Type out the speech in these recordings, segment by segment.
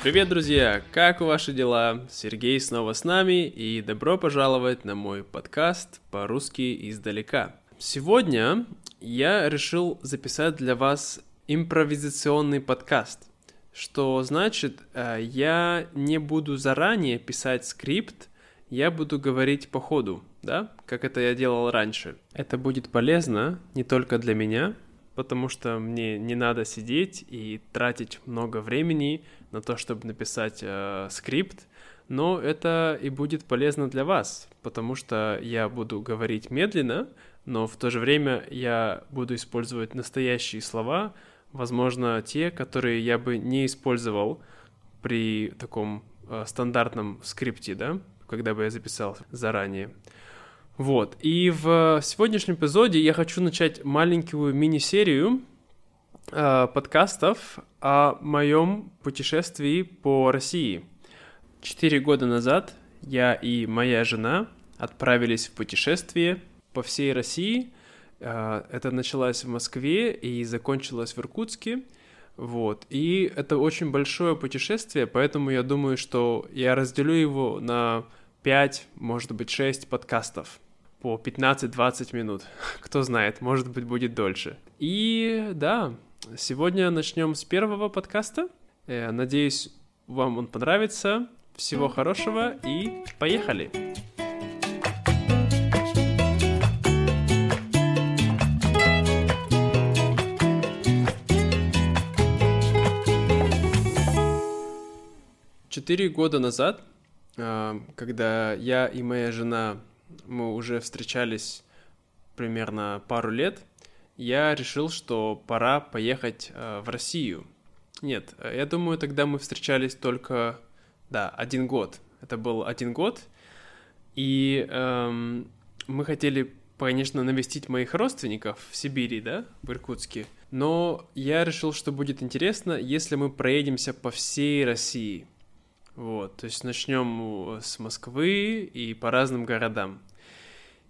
Привет, друзья! Как ваши дела? Сергей снова с нами, и добро пожаловать на мой подкаст по-русски издалека. Сегодня я решил записать для вас импровизационный подкаст, что значит, э, я не буду заранее писать скрипт, я буду говорить по ходу, да, как это я делал раньше. Это будет полезно не только для меня, потому что мне не надо сидеть и тратить много времени на то, чтобы написать э, скрипт, но это и будет полезно для вас, потому что я буду говорить медленно, но в то же время я буду использовать настоящие слова, возможно, те, которые я бы не использовал при таком э, стандартном скрипте, да, когда бы я записал заранее. Вот. И в сегодняшнем эпизоде я хочу начать маленькую мини-серию э, подкастов о моем путешествии по России. Четыре года назад я и моя жена отправились в путешествие по всей России. Э, это началось в Москве и закончилось в Иркутске. Вот. И это очень большое путешествие, поэтому я думаю, что я разделю его на 5, может быть, 6 подкастов по 15-20 минут. Кто знает, может быть, будет дольше. И да, сегодня начнем с первого подкаста. Э, надеюсь, вам он понравится. Всего хорошего и поехали! Четыре года назад, э, когда я и моя жена мы уже встречались примерно пару лет, я решил, что пора поехать э, в Россию. Нет, я думаю, тогда мы встречались только, да, один год. Это был один год, и эм, мы хотели, конечно, навестить моих родственников в Сибири, да, в Иркутске. Но я решил, что будет интересно, если мы проедемся по всей России. Вот, то есть начнем с Москвы и по разным городам.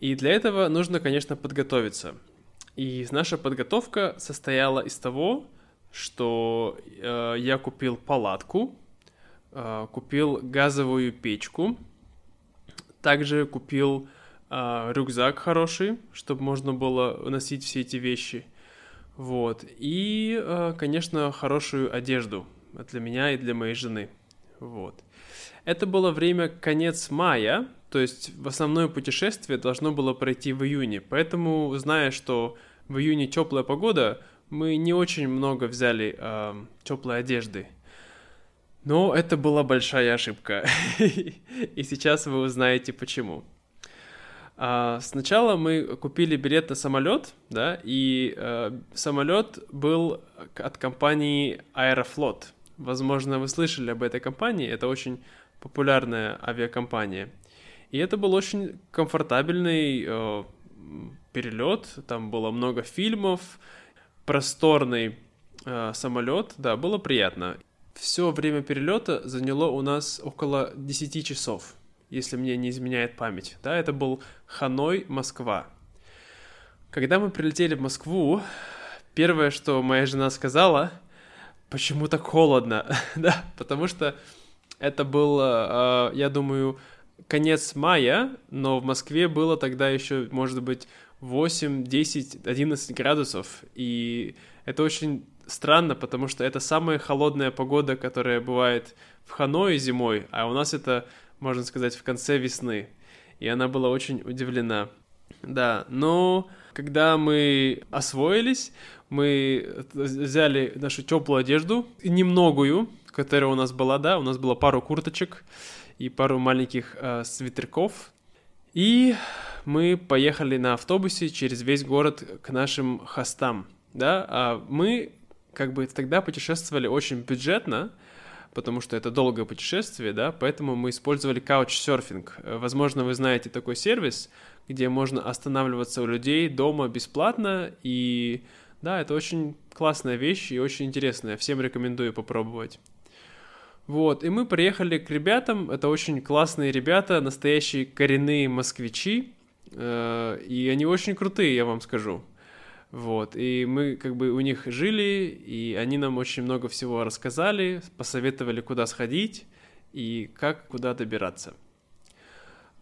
И для этого нужно, конечно, подготовиться. И наша подготовка состояла из того, что э, я купил палатку, э, купил газовую печку, также купил э, рюкзак хороший, чтобы можно было носить все эти вещи. Вот. И, э, конечно, хорошую одежду для меня и для моей жены. Вот. Это было время конец мая, то есть основное путешествие должно было пройти в июне. Поэтому, зная, что в июне теплая погода, мы не очень много взяли э, теплой одежды. Но это была большая ошибка. И сейчас вы узнаете почему. А, сначала мы купили билет на самолет, да, и э, самолет был от компании Аэрофлот. Возможно, вы слышали об этой компании. Это очень популярная авиакомпания. И это был очень комфортабельный э, перелет, там было много фильмов, просторный э, самолет, да, было приятно. Все время перелета заняло у нас около 10 часов, если мне не изменяет память. Да, это был Ханой, Москва. Когда мы прилетели в Москву, первое, что моя жена сказала, почему так холодно, да, потому что это было, э, я думаю, конец мая, но в Москве было тогда еще, может быть, 8, 10, 11 градусов, и это очень странно, потому что это самая холодная погода, которая бывает в Ханое зимой, а у нас это, можно сказать, в конце весны. И она была очень удивлена. Да, но когда мы освоились, мы взяли нашу теплую одежду, немногую, которая у нас была, да, у нас было пару курточек, и пару маленьких э, свитерков. И мы поехали на автобусе через весь город к нашим хостам, да, а мы как бы тогда путешествовали очень бюджетно, потому что это долгое путешествие, да, поэтому мы использовали каучсерфинг. Возможно, вы знаете такой сервис, где можно останавливаться у людей дома бесплатно, и да, это очень классная вещь и очень интересная, всем рекомендую попробовать. Вот, и мы приехали к ребятам, это очень классные ребята, настоящие коренные москвичи, э, и они очень крутые, я вам скажу. Вот, и мы как бы у них жили, и они нам очень много всего рассказали, посоветовали, куда сходить и как куда добираться.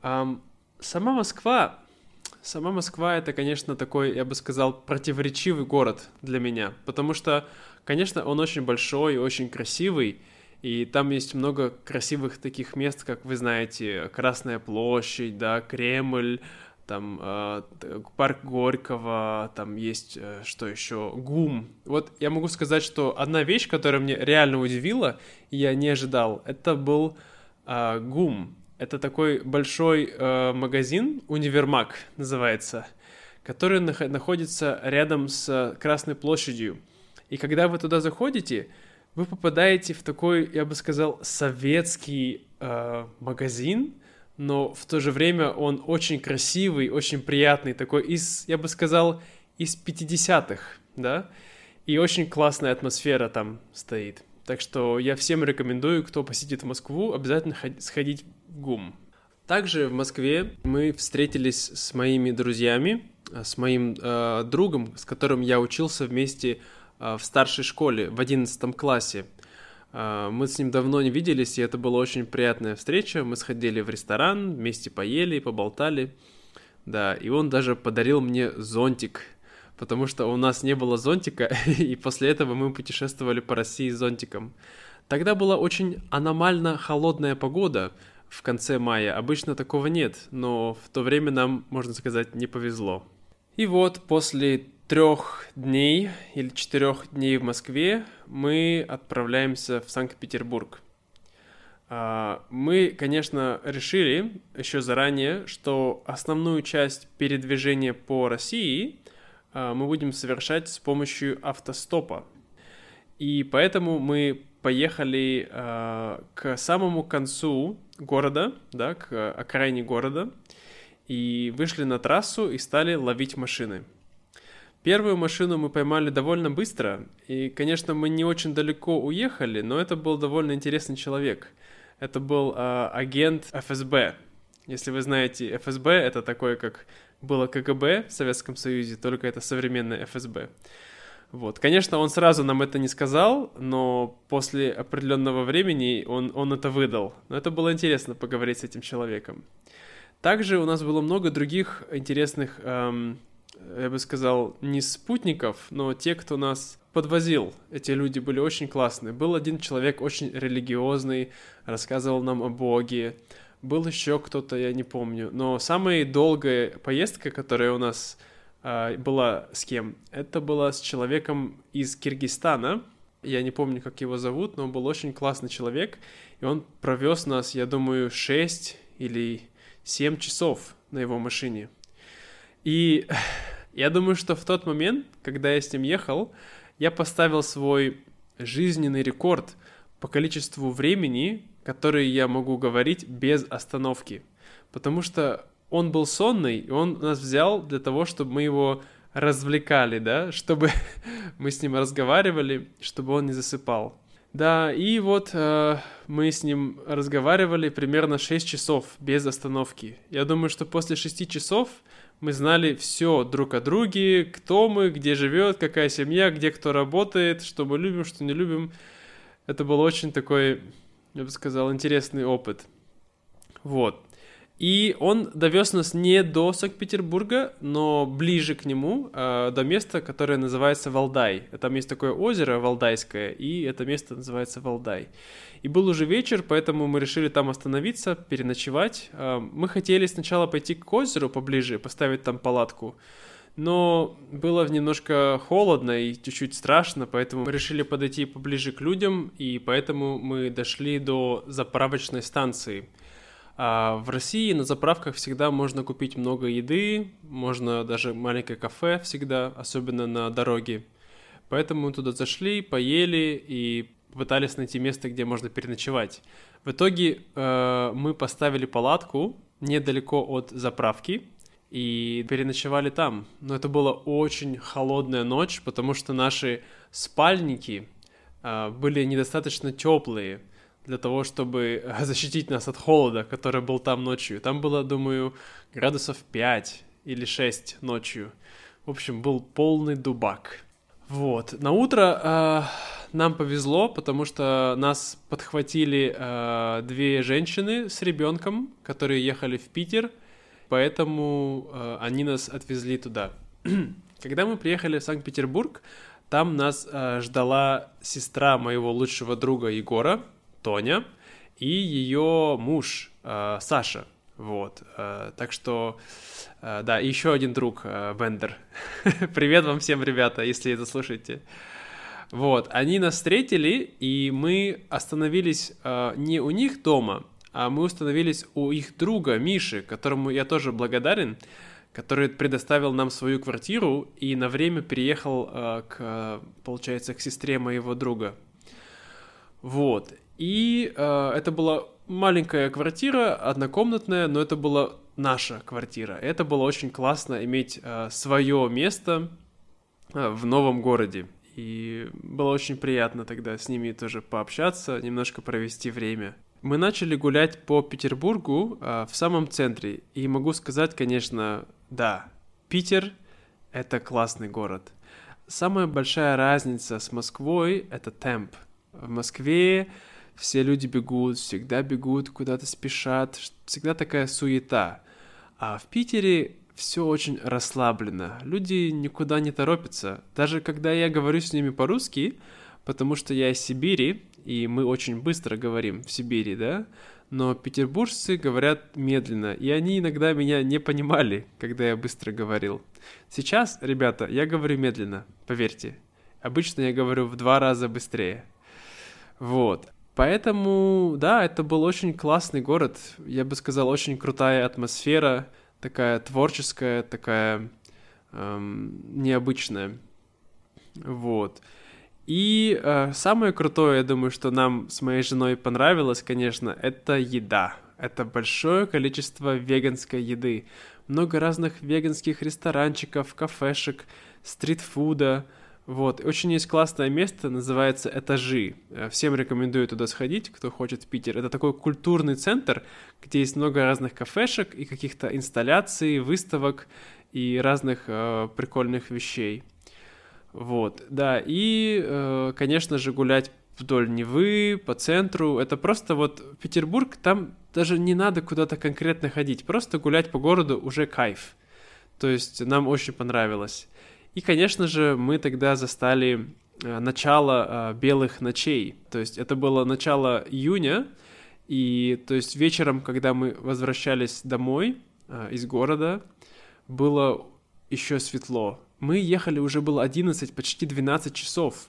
Um, сама Москва, сама Москва это, конечно, такой, я бы сказал, противоречивый город для меня, потому что, конечно, он очень большой очень красивый, и там есть много красивых таких мест, как вы знаете, Красная площадь, да, Кремль, там э, парк Горького, там есть э, что еще, ГУМ. Вот я могу сказать, что одна вещь, которая мне реально удивила, и я не ожидал, это был э, ГУМ. Это такой большой э, магазин, универмаг называется, который нах- находится рядом с Красной площадью. И когда вы туда заходите, вы попадаете в такой, я бы сказал, советский э, магазин, но в то же время он очень красивый, очень приятный, такой из, я бы сказал, из 50-х, да, и очень классная атмосфера там стоит. Так что я всем рекомендую, кто посетит Москву, обязательно сходить в ГУМ. Также в Москве мы встретились с моими друзьями, э, с моим э, другом, с которым я учился вместе э, в старшей школе в 11 классе. А, мы с ним давно не виделись, и это была очень приятная встреча. Мы сходили в ресторан, вместе поели, поболтали. Да, и он даже подарил мне зонтик, потому что у нас не было зонтика, и после этого мы путешествовали по России с зонтиком. Тогда была очень аномально холодная погода в конце мая. Обычно такого нет, но в то время нам, можно сказать, не повезло. И вот после трех дней или четырех дней в Москве мы отправляемся в Санкт-Петербург. А, мы, конечно, решили еще заранее, что основную часть передвижения по России а, мы будем совершать с помощью автостопа. И поэтому мы поехали а, к самому концу города, да, к окраине города, и вышли на трассу и стали ловить машины. Первую машину мы поймали довольно быстро, и, конечно, мы не очень далеко уехали, но это был довольно интересный человек. Это был э, агент ФСБ. Если вы знаете, ФСБ это такое, как было КГБ в Советском Союзе, только это современное ФСБ. Вот. Конечно, он сразу нам это не сказал, но после определенного времени он, он это выдал. Но это было интересно поговорить с этим человеком. Также у нас было много других интересных эм, я бы сказал, не спутников, но те, кто нас подвозил. Эти люди были очень классные. Был один человек очень религиозный, рассказывал нам о Боге. Был еще кто-то, я не помню. Но самая долгая поездка, которая у нас э, была с кем, это была с человеком из Киргизстана. Я не помню, как его зовут, но он был очень классный человек. И он провез нас, я думаю, 6 или 7 часов на его машине. И я думаю, что в тот момент, когда я с ним ехал, я поставил свой жизненный рекорд по количеству времени, который я могу говорить без остановки. Потому что он был сонный, и он нас взял для того, чтобы мы его развлекали, да, чтобы мы с ним разговаривали, чтобы он не засыпал. Да, и вот э, мы с ним разговаривали примерно 6 часов без остановки. Я думаю, что после 6 часов мы знали все друг о друге, кто мы, где живет, какая семья, где кто работает, что мы любим, что не любим. Это был очень такой, я бы сказал, интересный опыт. Вот. И он довез нас не до Санкт-Петербурга, но ближе к нему, э, до места, которое называется Валдай. Там есть такое озеро Валдайское, и это место называется Валдай. И был уже вечер, поэтому мы решили там остановиться, переночевать. А, мы хотели сначала пойти к озеру поближе, поставить там палатку, но было немножко холодно и чуть-чуть страшно, поэтому мы решили подойти поближе к людям, и поэтому мы дошли до заправочной станции. А в России на заправках всегда можно купить много еды, можно даже маленькое кафе всегда, особенно на дороге. Поэтому мы туда зашли, поели и пытались найти место, где можно переночевать. В итоге э, мы поставили палатку недалеко от заправки и переночевали там. Но это была очень холодная ночь, потому что наши спальники э, были недостаточно теплые для того, чтобы защитить нас от холода, который был там ночью. Там было, думаю, градусов 5 или 6 ночью. В общем, был полный дубак. Вот. На утро э, нам повезло, потому что нас подхватили э, две женщины с ребенком, которые ехали в Питер, поэтому э, они нас отвезли туда. Когда мы приехали в Санкт-Петербург, там нас э, ждала сестра моего лучшего друга Егора, Тоня, и ее муж э, Саша. Вот, э, так что, э, да, еще один друг, э, Вендер. Привет вам всем, ребята, если это слушаете. Вот, они нас встретили, и мы остановились э, не у них дома, а мы остановились у их друга Миши, которому я тоже благодарен, который предоставил нам свою квартиру и на время переехал э, к, получается, к сестре моего друга. Вот. И э, это была маленькая квартира, однокомнатная, но это была наша квартира. Это было очень классно иметь э, свое место э, в новом городе. И было очень приятно тогда с ними тоже пообщаться, немножко провести время. Мы начали гулять по Петербургу э, в самом центре. И могу сказать, конечно, да, Питер — это классный город. Самая большая разница с Москвой — это темп. В Москве все люди бегут, всегда бегут, куда-то спешат, всегда такая суета. А в Питере все очень расслаблено. Люди никуда не торопятся. Даже когда я говорю с ними по-русски, потому что я из Сибири, и мы очень быстро говорим в Сибири, да, но петербуржцы говорят медленно, и они иногда меня не понимали, когда я быстро говорил. Сейчас, ребята, я говорю медленно, поверьте. Обычно я говорю в два раза быстрее. Вот. Поэтому, да, это был очень классный город. Я бы сказал, очень крутая атмосфера такая творческая, такая эм, необычная. Вот. И э, самое крутое, я думаю, что нам с моей женой понравилось, конечно, это еда. Это большое количество веганской еды. Много разных веганских ресторанчиков, кафешек, стритфуда. Вот, очень есть классное место, называется «Этажи». Э, всем рекомендую туда сходить, кто хочет в Питер. Это такой культурный центр, где есть много разных кафешек и каких-то инсталляций, выставок и разных э, прикольных вещей. Вот, да, и, э, конечно же, гулять вдоль Невы, по центру. Это просто вот Петербург, там даже не надо куда-то конкретно ходить, просто гулять по городу уже кайф. То есть нам очень понравилось. И, конечно же, мы тогда застали э, начало э, белых ночей. То есть это было начало июня, и то есть вечером, когда мы возвращались домой э, из города, было еще светло. Мы ехали, уже было 11, почти 12 часов,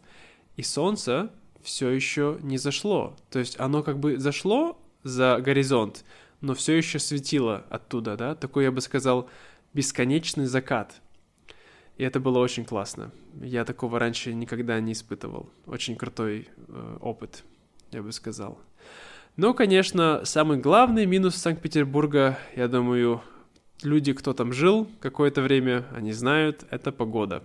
и солнце все еще не зашло. То есть оно как бы зашло за горизонт, но все еще светило оттуда, да? Такой, я бы сказал, бесконечный закат. И это было очень классно. Я такого раньше никогда не испытывал. Очень крутой э, опыт, я бы сказал. Но, конечно, самый главный минус Санкт-Петербурга, я думаю, люди, кто там жил какое-то время, они знают, это погода.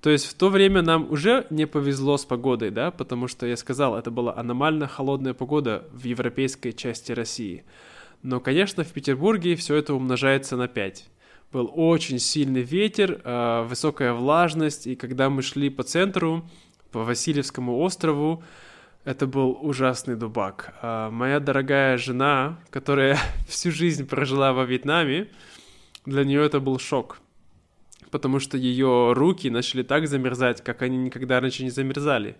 То есть в то время нам уже не повезло с погодой, да, потому что я сказал, это была аномально холодная погода в европейской части России. Но, конечно, в Петербурге все это умножается на 5 был очень сильный ветер, э, высокая влажность, и когда мы шли по центру, по Васильевскому острову, это был ужасный дубак. А моя дорогая жена, которая всю жизнь прожила во Вьетнаме, для нее это был шок. Потому что ее руки начали так замерзать, как они никогда раньше не замерзали.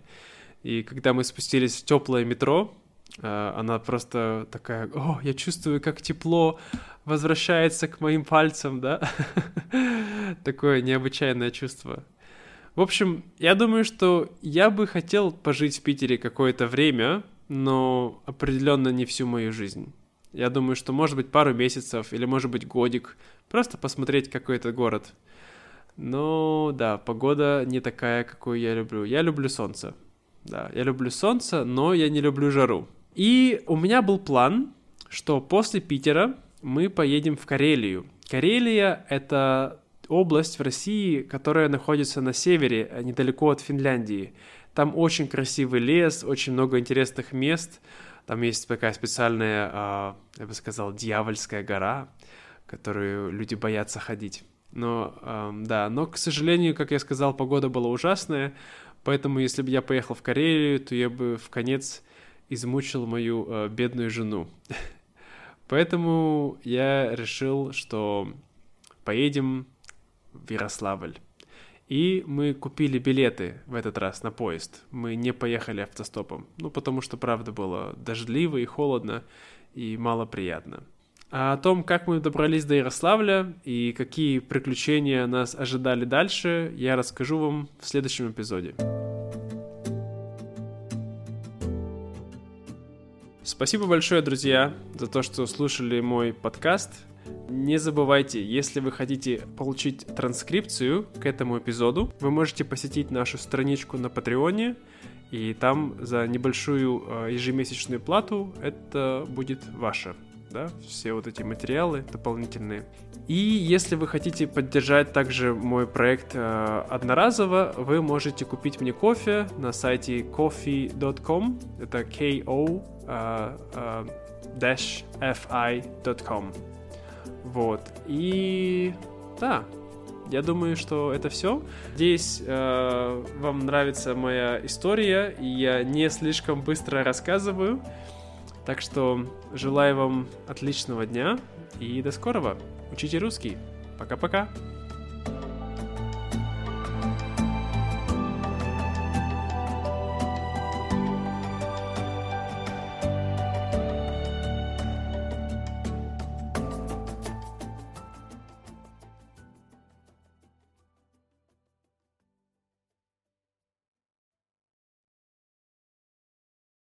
И когда мы спустились в теплое метро, она просто такая, о, я чувствую, как тепло возвращается к моим пальцам, да? Такое необычайное чувство. В общем, я думаю, что я бы хотел пожить в Питере какое-то время, но определенно не всю мою жизнь. Я думаю, что может быть пару месяцев или может быть годик, просто посмотреть какой то город. Но да, погода не такая, какую я люблю. Я люблю солнце. Да, я люблю солнце, но я не люблю жару. И у меня был план, что после Питера мы поедем в Карелию. Карелия — это область в России, которая находится на севере, а недалеко от Финляндии. Там очень красивый лес, очень много интересных мест. Там есть такая специальная, а, я бы сказал, дьявольская гора, которую люди боятся ходить. Но, э, да, но, к сожалению, как я сказал, погода была ужасная, поэтому если бы я поехал в Карелию, то я бы в конец измучил мою э, бедную жену. Поэтому я решил, что поедем в Ярославль. И мы купили билеты в этот раз на поезд. Мы не поехали автостопом. Ну, потому что, правда, было дождливо и холодно, и мало приятно. А о том, как мы добрались до Ярославля и какие приключения нас ожидали дальше, я расскажу вам в следующем эпизоде. Спасибо большое, друзья, за то, что слушали мой подкаст. Не забывайте, если вы хотите получить транскрипцию к этому эпизоду, вы можете посетить нашу страничку на Патреоне, и там за небольшую э, ежемесячную плату это будет ваше. Да, все вот эти материалы дополнительные. И если вы хотите поддержать также мой проект э, одноразово, вы можете купить мне кофе на сайте coffee.com. Это ko uh, uh, fi.com. Вот. И да, я думаю, что это все. Надеюсь, э, вам нравится моя история, и я не слишком быстро рассказываю. Так что желаю вам отличного дня и до скорого. Учите русский. Пока-пока.